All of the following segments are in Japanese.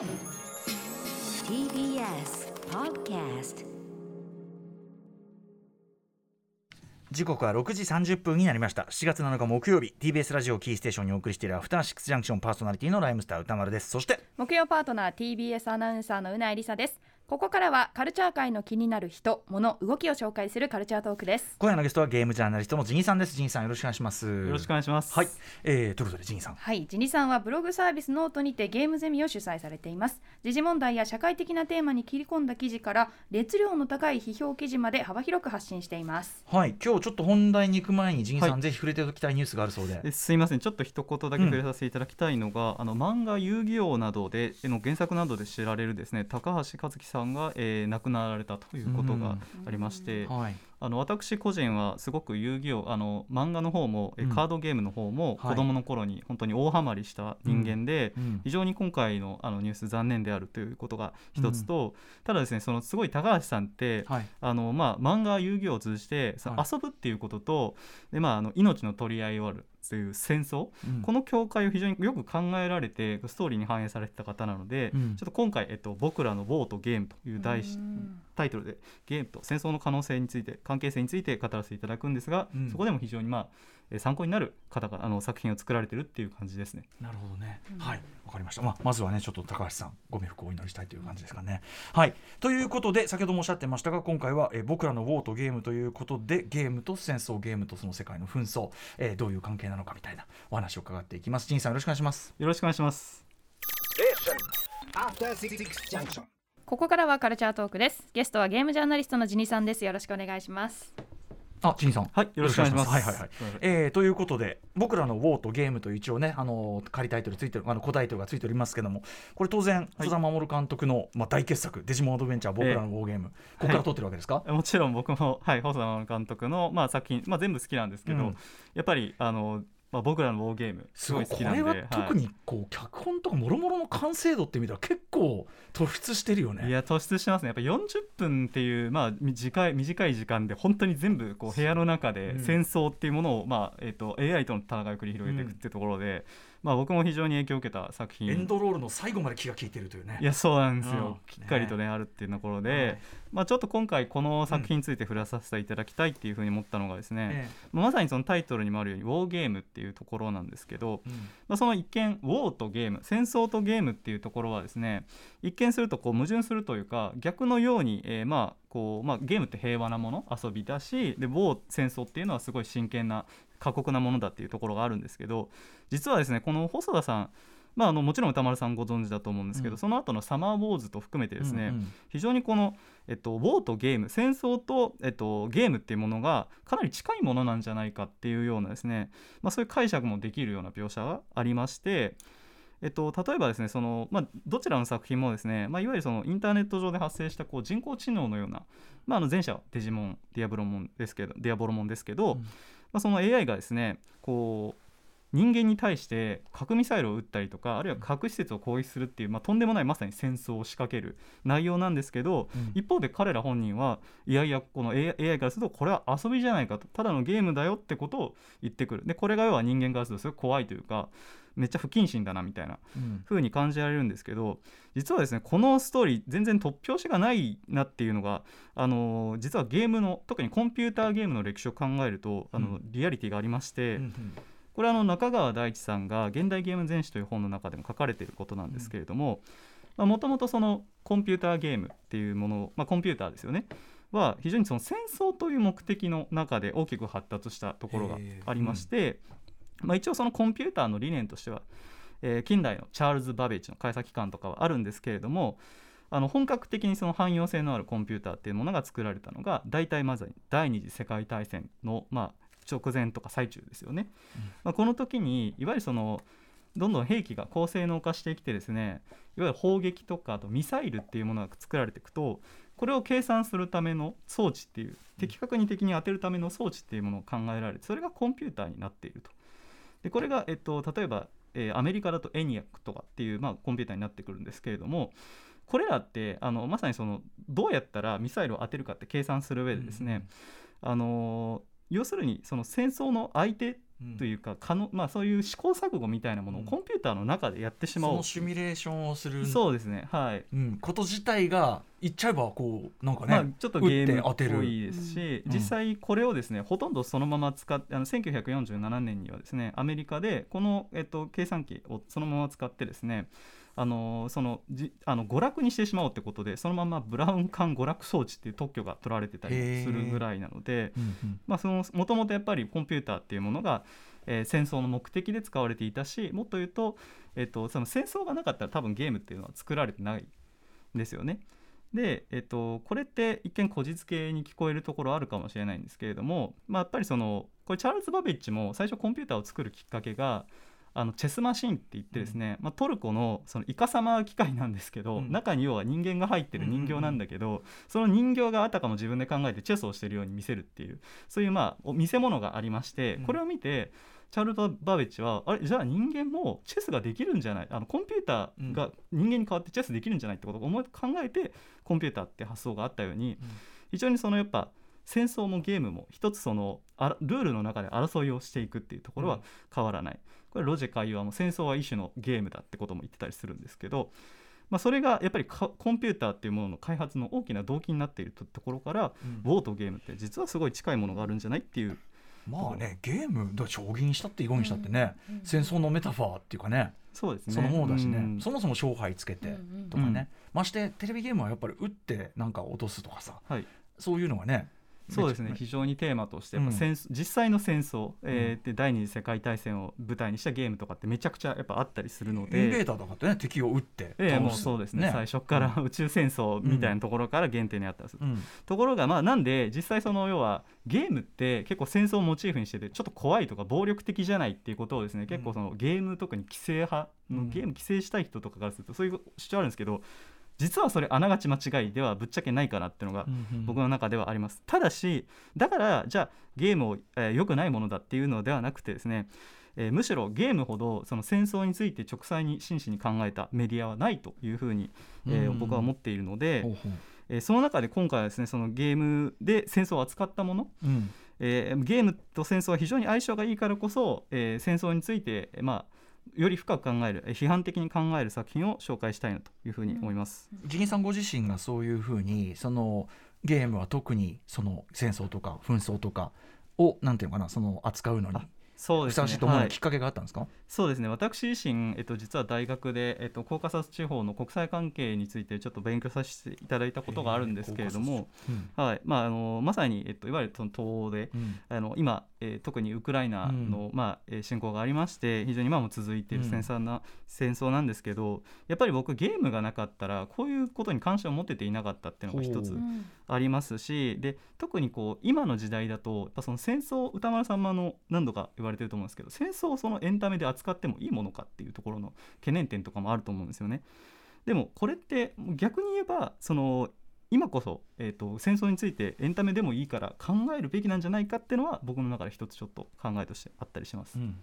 TBS Podcast 時刻は6時30分になりました。7月7日木曜日 TBS ラジオキーステーションにお送りしているアフターシックスジャンクションパーソナリティのライムスター歌丸です。そして木曜パートナー TBS アナウンサーのうないりさですここからはカルチャー界の気になる人物動きを紹介するカルチャートークです。今夜のゲストはゲームジャーナリストのジニさんです。ジニさんよろしくお願いします。よろしくお願いします。はい、えー、ということでジニさん。はい。ジニさんはブログサービスノートにてゲームゼミを主催されています。時事問題や社会的なテーマに切り込んだ記事から熱量の高い批評記事まで幅広く発信しています。はい。今日ちょっと本題に行く前にジニさん、はい。ぜひ触れておきたいニュースがあるそうで。ですいません。ちょっと一言だけ触れさせていただきたいのが、あの漫画「遊戯王」などでえの原作などで知られるですね高橋和樹さんが、えー亡くなられたということがありまして、はい。あの私個人はすごく遊戯王あの漫画の方も、えうん。カードゲームの方もはい。子供の頃に本当に大ハマりした人間で、うん。非常に今回のあのニュース残念であるということが一つと、ただですねそのすごい高橋さんって、はい。あのまあ、漫画遊戯王を通じてそのはい。遊ぶっていうことと、でまあ、あの命の取り合いをあるという戦争、うん。この境界を非常によく考えられてストーリーに反映されてた方なので、うん。ちょっと今回、えっと「僕らのウォーとゲーム」という題しうん。タイトルでゲームと戦争の可能性について関係性について語らせていただくんですが、うん。そこでも非常に、まあえー参考になる方があの作品を作られてるっていう感じですね。なるほどね、うん。はい。わかりました、まあ、まずはねちょっと高橋さんご冥福をお祈りしたいという感じですかね。はい。ということで先ほどもおっしゃってましたが今回は、えー僕らのウォーとゲームということでゲームと戦争ゲームとその世界の紛争、えーどういう関係なのかみたいなお話を伺っていきます。陳さんよろしくお願いします。よろしくお願いします。ここからはカルチャートークですゲストはゲームジャーナリストのジニさんですよろしくお願いしますあ、陳さん。はい、よろしくお願いします。はいはいはい。えーということで僕らのウォーとゲームという一応ねあの仮タイトルついてるあの古タイトルがついておりますけどもこれ当然はい戸田守監督の、まあ、大傑作デジモンアドベンチャー僕らのウォーゲーム、ここから撮ってるわけですか、もちろん僕も、はい、細田監督の、まあ、作品、まあ、全部好きなんですけど、うんやっぱりあの、まあ、僕らのウォーゲームすごい好きなんでこれは特にこう、脚本とかもろもろの完成度って意味では結構突出してるよね。はいいや突出してますね。やっぱ40分っていう、まあ、短い短い時間で本当に全部こう部屋の中でうん。戦争っていうものを、まあえー、と AI との戦いを繰り広げていくっていうところで、まあ、僕も非常に影響を受けた作品。エンドロールの最後まで気が利いてるというね。いやそうなんですうん。よ、きっかりとねあるっていうところで、はいまあ、ちょっと今回この作品について触れさせていただきたいっていうふうに思ったのがですね、えまさにそのタイトルにもあるようにウォーゲームっていうところなんですけど、まあ、その一見ウォーとゲーム戦争とゲームっていうところはですね一見するとこう矛盾するというか逆のように、えーまあこうまあ、ゲームって平和なもの遊びだしでウォー戦争っていうのはすごい真剣な過酷なものだっていうところがあるんですけど実はですねこの細田さんまあ、あのもちろん歌丸さんご存知だと思うんですけど、うん。その後の「サマーウォーズ」と含めてですね、うんうん。非常にこの、えっと、ウォーとゲーム戦争と、えっと、ゲームっていうものがかなり近いものなんじゃないかっていうようなですね、まあ、そういう解釈もできるような描写がありまして、えっと、例えばですねその、まあ、どちらの作品もですね、まあ、いわゆるそのインターネット上で発生したこう人工知能のような、まあ、あの前者はデジモンディアブロモンですけどディアボロモンですけど、うんまあ、その AI がですねこう人間に対して核ミサイルを撃ったりとかあるいは核施設を攻撃するっていう、まあ、とんでもないまさに戦争を仕掛ける内容なんですけど、うん。一方で彼ら本人はいやいやこの AI, からするとこれは遊びじゃないかとただのゲームだよってことを言ってくる。でこれが要は人間からするとすごい怖いというかめっちゃ不謹慎だなみたいなうん。風に感じられるんですけど実はですねこのストーリー全然突拍子がないなっていうのが、あのー実はゲームの特にコンピューターゲームの歴史を考えるとあの、うリアリティがありまして、これはあの中川大地さんが「現代ゲーム全史」という本の中でも書かれていることなんですけれどももともとそのコンピューターゲームっていうもの、まあ、コンピューターですよね。は非常にその戦争という目的の中で大きく発達したところがありまして、まあ、一応そのコンピューターの理念としては、えー近代のチャールズ・バベージの開発機関とかはあるんですけれどもあの本格的にその汎用性のあるコンピューターっていうものが作られたのが大体まずに第二次世界大戦の、まあ、直前とか最中ですよね。まあ、この時にいわゆるそのどんどん兵器が高性能化してきてですねいわゆる砲撃とかあとミサイルっていうものが作られていくとこれを計算するための装置っていう的確に敵に当てるための装置っていうものを考えられてそれがコンピューターになっていると。でこれが、えっと、例えば、えーアメリカだとエニアックとかっていう、まあ、コンピューターになってくるんですけれどもこれらってあのまさにそのどうやったらミサイルを当てるかって計算する上でですね、あのー要するにその戦争の相手というか可能、まあ、そういう試行錯誤みたいなものをうん。コンピューターの中でやってしまおう。そのシミュレーションをする。そうですねはい。うん、こと自体が言っちゃえばこうなんかね、まあ、ちょっとゲームっぽいですし、うん。実際これをですねほとんどそのまま使ってあの1947年にはですねアメリカでこの、えっと、計算機をそのまま使ってですねあのそのじあの娯楽にしてしまおうってことでそのままブラウン管娯楽装置っていう特許が取られてたりするぐらいなので、もともとやっぱりコンピューターっていうものが、えー戦争の目的で使われていたしもっと言うと、えっとその戦争がなかったら多分ゲームっていうのは作られてないんですよね。で、えっと、これって一見こじつけに聞こえるところあるかもしれないんですけれども、まあ、やっぱりそのこれチャールズ・バベッジも最初コンピューターを作るきっかけがあのチェスマシンって言ってですね、まあ、トルコのそのイカサマ機械なんですけど、うん。中に要は人間が入ってる人形なんだけど、その人形があたかも自分で考えてチェスをしてるように見せるっていうそういうまあお見せ物がありまして、うん。これを見てチャールズ・バベッジはあれじゃあ人間もチェスができるんじゃない？あのコンピューターが人間に代わってチェスできるんじゃないってことを思い考えてコンピューターって発想があったように、非常にそのやっぱ戦争もゲームも一つそのルールの中で争いをしていくっていうところは変わらない、これロジェ会話も戦争は一種のゲームだってことも言ってたりするんですけど、まあ、それがやっぱりかコンピューターっていうものの開発の大きな動機になっているとところから、うん。ウォーとゲームって実はすごい近いものがあるんじゃないっていう。まあねゲームだ将棋にしたって囲碁にしたってね、うん。うん。戦争のメタファーっていうかねそうですね。そのものだしね、うん。そもそも勝敗つけてうんうんとかね、ましてテレビゲームはやっぱり打ってなんか落とすとかさはい。そういうのがねそうですね。非常にテーマとしてやっぱ戦争実際の戦争、えーで第二次世界大戦を舞台にしたゲームとかってめちゃくちゃやっぱあったりするのインベでー。ダーとかってね敵を撃ってええもうそうですね。最初から宇宙戦争みたいなところから限定にあったんです、うん。ところがまあなんで実際その要はゲームって結構戦争をモチーフにしててちょっと怖いとか暴力的じゃないっていうことをですね結構そのゲーム特に規制派のうん。ゲーム規制したい人とかからするとそういう主張あるんですけど実はそれあながち間違いではぶっちゃけないかなっていうのが僕の中ではあります。ただしだからじゃあゲームを、えー良くないものだっていうのではなくてですねえーむしろゲームほどその戦争について直裁に真摯に考えたメディアはないというふうに、え僕は思っているので、えーその中で今回はですねそのゲームで戦争を扱ったもの、うん。えーゲームと戦争は非常に相性がいいからこそ、えー戦争について、えーまあ、より深く考えるえー批判的に考える作品を紹介したいなというふうに思います。ジギンさんご自身がそういうふうにそのゲームは特にその戦争とか紛争とかをなんていうのかなその扱うのにあそうですね。ふさわしいと思うはい。きっかけがあったんですか、そうですね。私自身、えっと、実は大学で、えっと、コーカサス地方の国際関係についてちょっと勉強させていただいたことがあるんですけれども、うん。はい。まあ、あのまさに、えっと、いわゆるその東欧でうん。あの今、えー特にウクライナの、まあえー侵攻がありまして非常に今も続いているうん。戦争な、戦争なんですけどやっぱり僕ゲームがなかったらこういうことに関心を持ってていなかったっていうのが一つありますしで特にこう今の時代だとやっぱその戦争歌丸さんも何度か言われてると思うんですけど戦争をそのエンタメで扱ってもいいものかっていうところの懸念点とかもあると思うんですよね。でもこれって逆に言えばその今こそ、えー、と戦争についてエンタメでもいいから考えるべきなんじゃないかっていうのは僕の中で一つちょっと考えとしてあったりします。うん。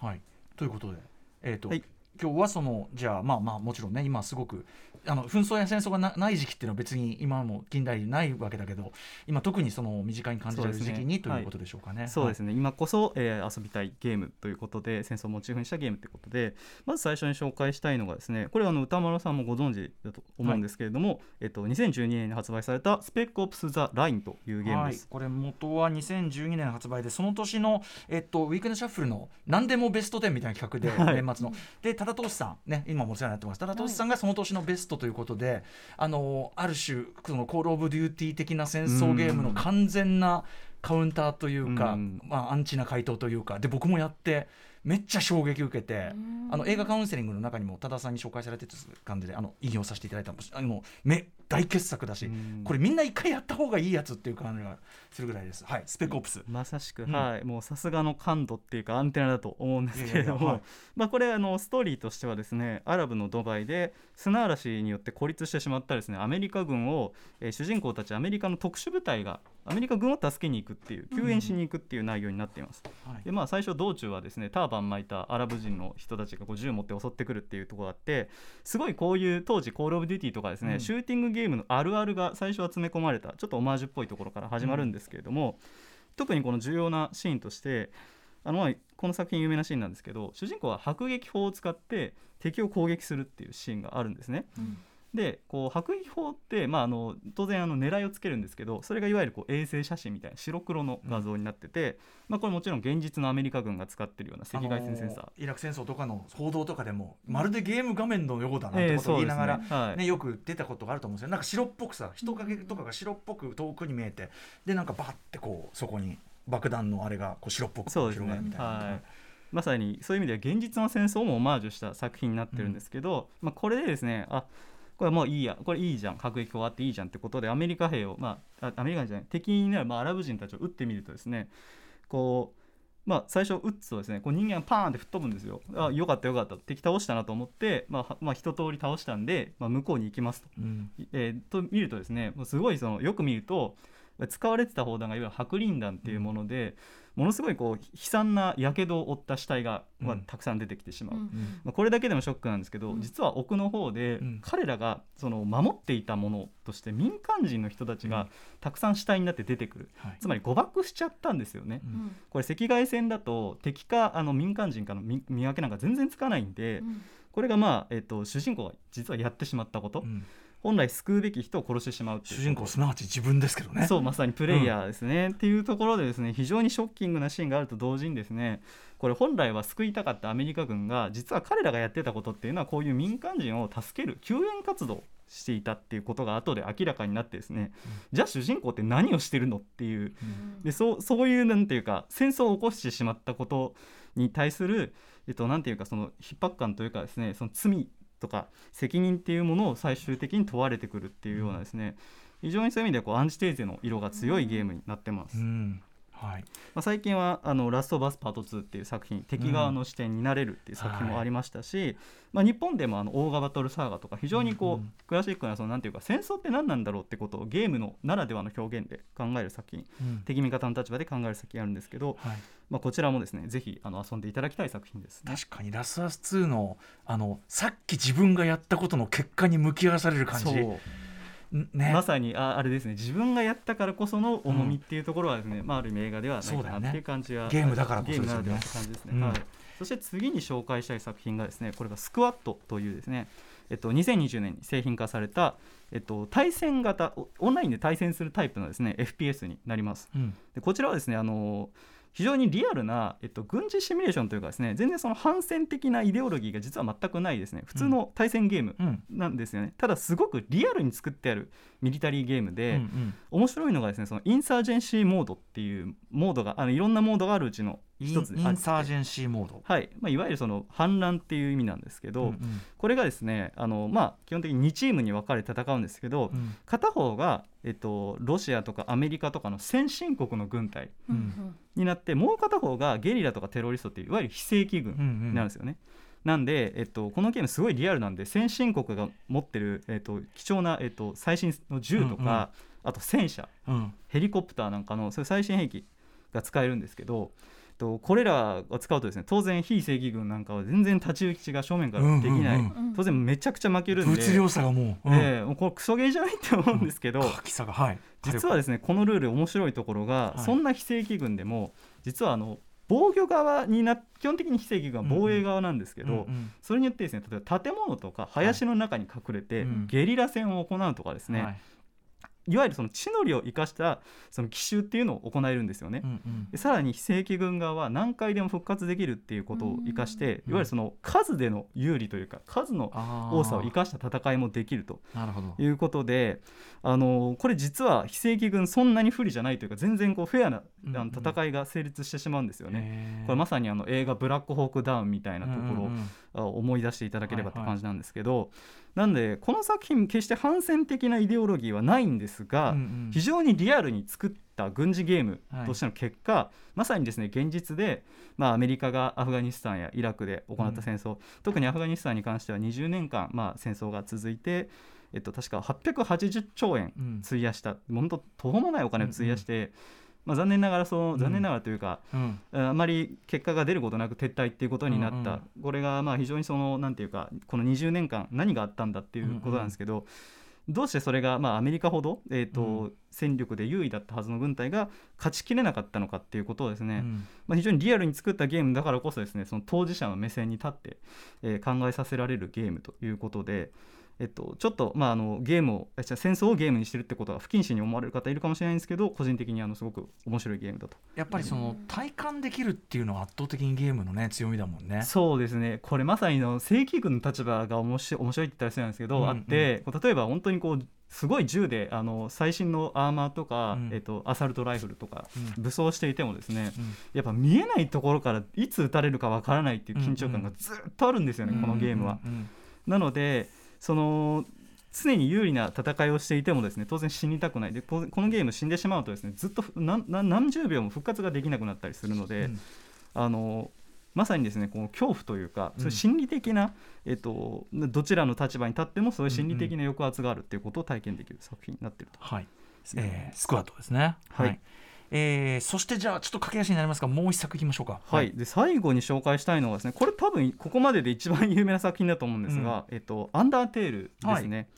はい。ということでえっ、と、はい今日はそのじゃあまあまあもちろんね今すごくあの紛争や戦争がなない時期っていうのは別に今も近代にないわけだけど今特にその身近に感じられる時期に、ねということでしょうかね。そうですね、今こそ、えー遊びたいゲームということで戦争をモチーフにしたゲームということでまず最初に紹介したいのがですねこれはあの歌丸さんもご存知だと思うんですけれども、えっと、2012年に発売された「スペックオプス・ザ・ライン」というゲームはい。です。、これ元は2012年発売でその年の、えっと、ウィークエンドシャッフルの何でもベスト10みたいな企画で、はい。年末の。で多田遠志さんね今もお世話になってます。多田遠志さんがその年のベストということで、あのある種そのコール・オブ・デューティー的な戦争ゲームの完全なカウンターというか、うん。まあ、アンチな回答というかで僕もやってめっちゃ衝撃受けて。あの映画カウンセリングの中にも多田さんに紹介されてた感じであの引用させていただいたあのめ大傑作だし、うんこれみんな一回やった方がいいやつっていう感じがするぐらいです。はい、スペックオプス。まさしく、うんはい、もうさすがの感度っていうかアンテナだと思うんですけれども、まあ、これあのストーリーとしてはですねアラブのドバイで砂嵐によって孤立してしまったですねアメリカ軍を、えー主人公たちアメリカの特殊部隊がアメリカ軍を助けに行くっていう救援しに行くっていう内容になっています。はい。でまあ、最初道中はですねターバン巻いたアラブ人の人たちがこう銃を持って襲ってくるっていうところがあってすごいこういう当時コール・オブ・デューティーとかですね、うん。シューティングゲームのあるあるが最初は詰め込まれたちょっとオマージュっぽいところから始まるんですけれども、特にこの重要なシーンとしてあのまあこの作品有名なシーンなんですけど主人公は迫撃砲を使って敵を攻撃するっていうシーンがあるんですね。でこう迫撃砲って、まあ、あの当然あの狙いをつけるんですけどそれがいわゆるこう衛星写真みたいな白黒の画像になってて、まあ、これもちろん現実のアメリカ軍が使ってるような赤外線センサー。あの。イラク戦争とかの報道とかでもまるでゲーム画面のようだなってえーことを言いながら、ねはい。ね、よく出たことがあると思うんですよ。なんか白っぽくさ人影とかが白っぽく遠くに見えてでなんかバッてこうそこに爆弾のあれがこう白っぽく広がるみたいな、はい。まさにそういう意味では現実の戦争もオマージュした作品になってるんですけど、まあ、これでですねあこれもういいやこれいいじゃん。迫撃砲あっていいじゃんってことでアメリカ兵を、まあ、あアメリカ人じゃない敵になる、まあ、アラブ人たちを撃ってみるとですねこうまあ、最初撃つとですねこう人間がパーンって吹っ飛ぶんですよ。あよかったよかった敵倒したなと思って、まあはまあ、一通り倒したんで、まあ、向こうに行きますと。うん。えーと見るとですねもうすごいそのよく見ると使われてた砲弾がいわゆる白リン弾っていうもので、ものすごいこう悲惨なやけどを負った死体が、まあうんたくさん出てきてしまう、うん。うんまあ、これだけでもショックなんですけど、うん。実は奥の方で、うん。彼らがその守っていたものとして民間人の人たちがたくさん死体になって出てくる、はい。つまり誤爆しちゃったんですよね。うん。これ赤外線だと敵かあの民間人かの見見分けなんか全然つかないんで、これがまあ、えっと主人公が実はやってしまったこと、うん本来救うべき人を殺してしまう主人公すなわち自分ですけどね。そうまさにプレイヤーですね、っていうところでですね非常にショッキングなシーンがあると同時にですね。これ本来は救いたかったアメリカ軍が実は彼らがやってたことっていうのはこういう民間人を助ける救援活動をしていたっていうことが後で明らかになってですね、じゃあ主人公って何をしてるのっていう。でそうそういうなんていうか戦争を起こしてしまったことに対する、えっと、なんていうかその逼迫感というかですねその罪とか責任っていうものを最終的に問われてくるっていうようなですね、非常にそういう意味ではこうアンチテーゼの色が強いゲームになってます。うんはい。まあ、最近はあの「ラストバスパート2」っていう作品敵側の視点になれるっていう作品もありましたし、まあ、日本でもあの「オーガバトルサーガ」とか非常にこう、うんクラシックなそのなんていうか戦争って何なんだろうってことをゲームのならではの表現で考える作品うん。敵味方の立場で考える作品あるんですけど、はい。まあ、こちらもですねぜひあの遊んでいただきたい作品です、ね。確かにラスアス2のあのさっき自分がやったことの結果に向き合わされる感じね。まさにああれですね。自分がやったからこその重みっていうところはですね、まあ、ある意味映画ではないかなっていう感じは、ゲームだからこそゲーですよね。では感じですね、うんはい、そして次に紹介したい作品がですねこれがスクワットというですねえっと、2020年に製品化された、えっと、対戦型おオンラインで対戦するタイプのですね FPS になります。うん。でこちらはですねあの非常にリアルな、えっと、軍事シミュレーションというかですね全然その反戦的なイデオロギーが実は全くないですね。普通の対戦ゲームうん。なんですよね、ただすごくリアルに作ってあるミリタリーゲームで、うんうん。面白いのがですねそのインサージェンシーモードっていうモードがあのいろんなモードがあるうちの一つインサージェンシーモード。はい。まあ、いわゆるその反乱っていう意味なんですけど、うんうん。これがですねあの、まあ、基本的に2チームに分かれて戦うんですけど、うん。片方が、えっと、ロシアとかアメリカとかの先進国の軍隊うんになってもう片方がゲリラとかテロリストっていういわゆる非正規軍なるんですよね。なんで、えっと、このゲームすごいリアルなんで先進国が持ってる、えっと、貴重な、えっと、最新の銃とか、うんうん。あと戦車うん。ヘリコプターなんかのそういう最新兵器が使えるんですけど、と、これらを使うとですね当然非正規軍なんかは全然太刀打ちが正面からできない、うんうんうん当然めちゃくちゃ負けるんで。物量差がもう、うん。ええもうこれクソゲーじゃないって思うんですけど、書きさがはい実はですねこのルール面白いところが、はい。そんな非正規軍でも実はあの防御側にな基本的に非正規軍は防衛側なんですけど、うんうん。それによってですね例えば建物とか林の中に隠れて、うん。ゲリラ戦を行うとかですね、はいい、わゆるその地の利を生かしたその奇襲っていうのを行えるんですよね。うんうん。でさらに非正規軍側は何回でも復活できるっていうことを生かして、うんいわゆるその数での有利というか数の多さを生かした戦いもできるということで、あのこれ実は非正規軍そんなに不利じゃないというか全然こうフェアなあうんうん。の戦いが成立してしまうんですよね。ねこれまさにあの映画「ブラックホークダウン」みたいなところ思い出していただければって感じなんですけど、なんでこの作品決して反戦的なイデオロギーはないんですが、非常にリアルに作った軍事ゲームとしての結果、まさにですね現実で、まあ、アメリカがアフガニスタンやイラクで行った戦争、特にアフガニスタンに関しては20年間、まあ、戦争が続いて、えっと、確か880兆円うん。費やした、本当途方もないお金を費やして、まあ、残念ながらその残念ながらというか、うん。あまり結果が出ることなく撤退っていうことになった、うんうんこれがまあ非常にそのなんていうかこの20年間何があったんだっていうことなんですけど、どうしてそれが、まあ、アメリカほど、えーとうん。戦力で優位だったはずの軍隊が勝ちきれなかったのかっていうことをですね、うん。まあ、非常にリアルに作ったゲームだからこそですねその当事者の目線に立って、えー考えさせられるゲームということで、えっと、ちょっと、まあ、あのゲームを戦争をゲームにしてるってことは不謹慎に思われる方いるかもしれないんですけど個人的にあのすごく面白いゲームだと。やっぱりその体感できるっていうのは圧倒的にゲームのね強みだもんね。そうですね。これまさにの正規軍の立場が面白い面白いって言ったら失礼なんですけど、うんうん。あって例えば本当にこうすごい銃であの最新のアーマーとか、うん。えっと、アサルトライフルとかうん。武装していてもですねうん。やっぱ見えないところからいつ撃たれるかわからないっていう緊張感がずっとあるんですよね、このゲームは。うんうん。なのでその常に有利な戦いをしていてもですね当然死にたくない。でここのゲーム死んでしまうとですねずっと何十秒も復活ができなくなったりするので、うん。あのまさにですねこの恐怖というか、うん。そういう心理的な、えっと、どちらの立場に立ってもそういう心理的な抑圧があるっていうことを体験できる作品になっていると。はい、えースクワットですね。はいえーそしてじゃあちょっと駆け足になりますがもう一作いきましょうか。はい、で最後に紹介したいのはですねこれ多分ここまでで一番有名な作品だと思うんですが「えっと、アンダーテール」ですね。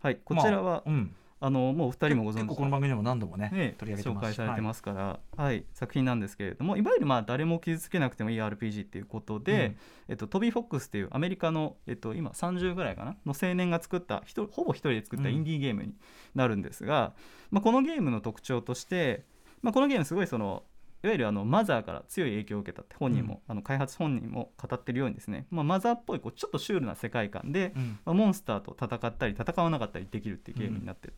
はい、こちらは、まあうん、あのもうお二人もご存知この番組でも何度もねね、取り上げて紹介されてますから、はい。作品なんですけれどもいわゆるまあ誰も傷つけなくてもいい RPG っていうことで、うん。えっと、トビー・フォックスっていうアメリカの、えっと、今30ぐらいかなの青年が作ったほぼ一人で作ったインディーゲームになるんですが、まあ、このゲームの特徴として、まあ、このゲームすごいそのいわゆるあのマザーから強い影響を受けたって本人も、あの開発本人も語ってるようにですね、まあ、マザーっぽいこうちょっとシュールな世界観で、うん。まあ、モンスターと戦ったり戦わなかったりできるっていうゲームになってる、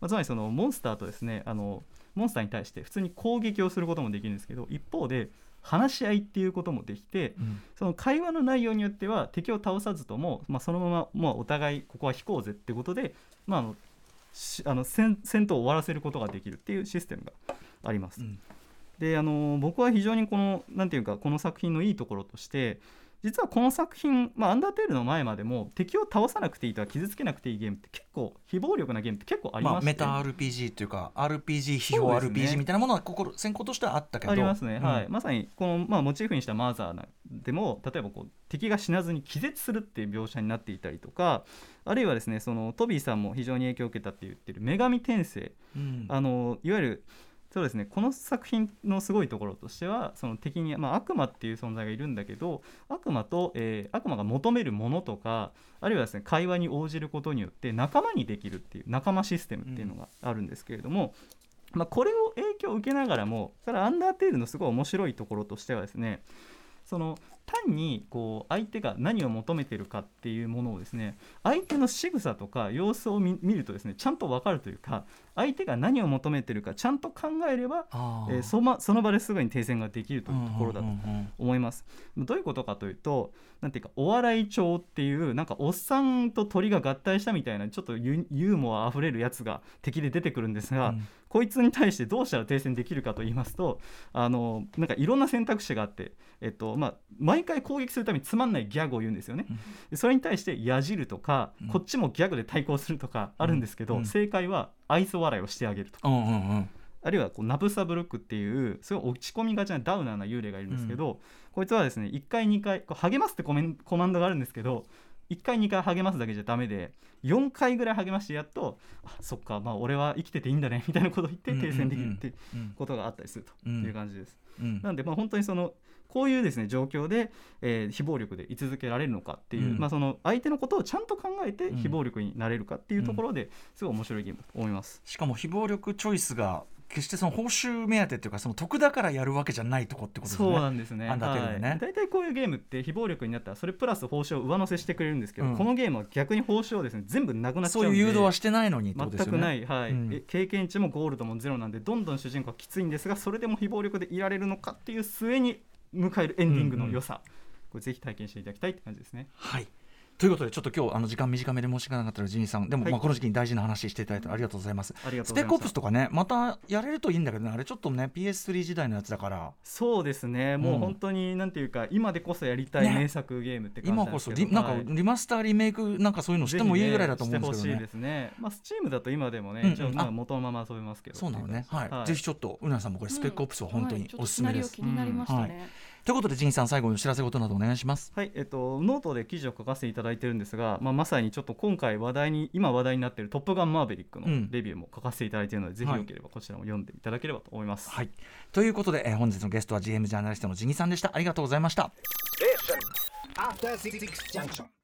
まあ、つまりそのモンスターとですねあのモンスターに対して普通に攻撃をすることもできるんですけど一方で話し合いっていうこともできてうん。その会話の内容によっては敵を倒さずとも、まあ、そのままもうお互いここは引こうぜってことで、まあ、あのしあの戦戦闘を終わらせることができるっていうシステムがあります。うん。であの僕は非常にこのなんていうかこの作品のいいところとして実はこの作品、まあ、アンダーテールの前までも敵を倒さなくていいとか傷つけなくていいゲームって結構非暴力なゲームって結構ありままあ、して、メタ RPG というか RPG 批評そうですね。RPG みたいなものは心先行としてはあったけど。ありますね、うん。はい、まさにこの、まあ、モチーフにしたマザーなでも例えばこう敵が死なずに気絶するっていう描写になっていたりとかあるいはですねそのトビーさんも非常に影響を受けたって言ってる女神転生。うん。あのいわゆるそうですね。この作品のすごいところとしてはその敵に、まあ、悪魔っていう存在がいるんだけど悪魔と、えー悪魔が求めるものとかあるいはですね会話に応じることによって仲間にできるっていう仲間システムっていうのがあるんですけれども、まあ、これを影響を受けながらもただアンダーテールのすごい面白いところとしてはですねその単にこう相手が何を求めてるかっていうものをですね相手の仕草とか様子を見見るとですねちゃんと分かるというか相手が何を求めてるかちゃんと考えれば、えーそまその場ですぐに停戦ができるというところだと思います。どういうことかというとなんていうかお笑い帳っていうなんかおっさんと鳥が合体したみたいなちょっとユユーモアあふれるやつが敵で出てくるんですが、うんこいつに対してどうしたら停戦できるかと言いますとあのなんかいろんな選択肢があって、えっとまあ、毎回攻撃するためにつまんないギャグを言うんですよね。それに対してやじるとか、うん。こっちもギャグで対抗するとかあるんですけど、うん。正解は愛想笑いをしてあげるとか。うんうんうん。あるいはこうナブサブルックっていうすごい落ち込みがちなダウナーな幽霊がいるんですけど、こいつはですね1回2回こう励ますってコメンコマンドがあるんですけど1回2回励ますだけじゃダメで4回ぐらい励ましてやっとあそっかまあ俺は生きてていいんだねみたいなことを言って停戦できるってことがあったりするという感じです。うん。なんでまあ本当にそのこういうですね状況で、えー非暴力で居続けられるのかっていう、うん。まあ、その相手のことをちゃんと考えてうん。非暴力になれるかっていうところですごい面白いゲームだと思います。しかも非暴力チョイスが決してその報酬目当てっていうかその得だからやるわけじゃないとこってことですね。そうなんですね。ね。はい。大体こういうゲームって非暴力になったらそれプラス報酬を上乗せしてくれるんですけど、うん。このゲームは逆に報酬をですね全部なくなっちゃそううんでいう誘導はしてないのにね。全くない、はい。うん。え経験値もゴールドもゼロなんでどんどん主人公はきついんですがそれでも非暴力でいられるのかっていう末に迎えるエンディングの良さ、これぜひ体験していただきたいって感じですね。はいということでちょっと今日あの時間短めで申し訳なかったらジニーさん。でも、はい。まあこの時期に大事な話していただいてありがとうございます。スペックオプスとかねまたやれるといいんだけどねあれちょっとね PS3 時代のやつだから。そうですね。もううん本当になんていうか、今でこそやりたいね。名作ゲームって感じな今こんですけど。そリなんかはい。リマスターリメイクなんかそういうのしてもいいぐらいだと思うんですけどね。ねしてほしいですね。まあスチームだと今でもね、うんうん。一応まああ。元のまま遊べますけど。そうなのね。はい、はい。ぜひちょっとうなさんもこれスペックオプスは本当におすすめです、はいちょっとシナリオ気になりましたね。ということで Jiniさん最後にお知らせことなどお願いしますはい、えっと、ノートで記事を書かせていただいてるんですが、まあ、まさにちょっと今回話題に今話題になっている「トップガンマーヴェリック」のうんレビューも書かせていただいているので、ぜひよければこちらも読んでいただければと思います。はいということで、えー本日のゲストは GM ジャーナリストのジニさんでしたありがとうございました After Six Junction.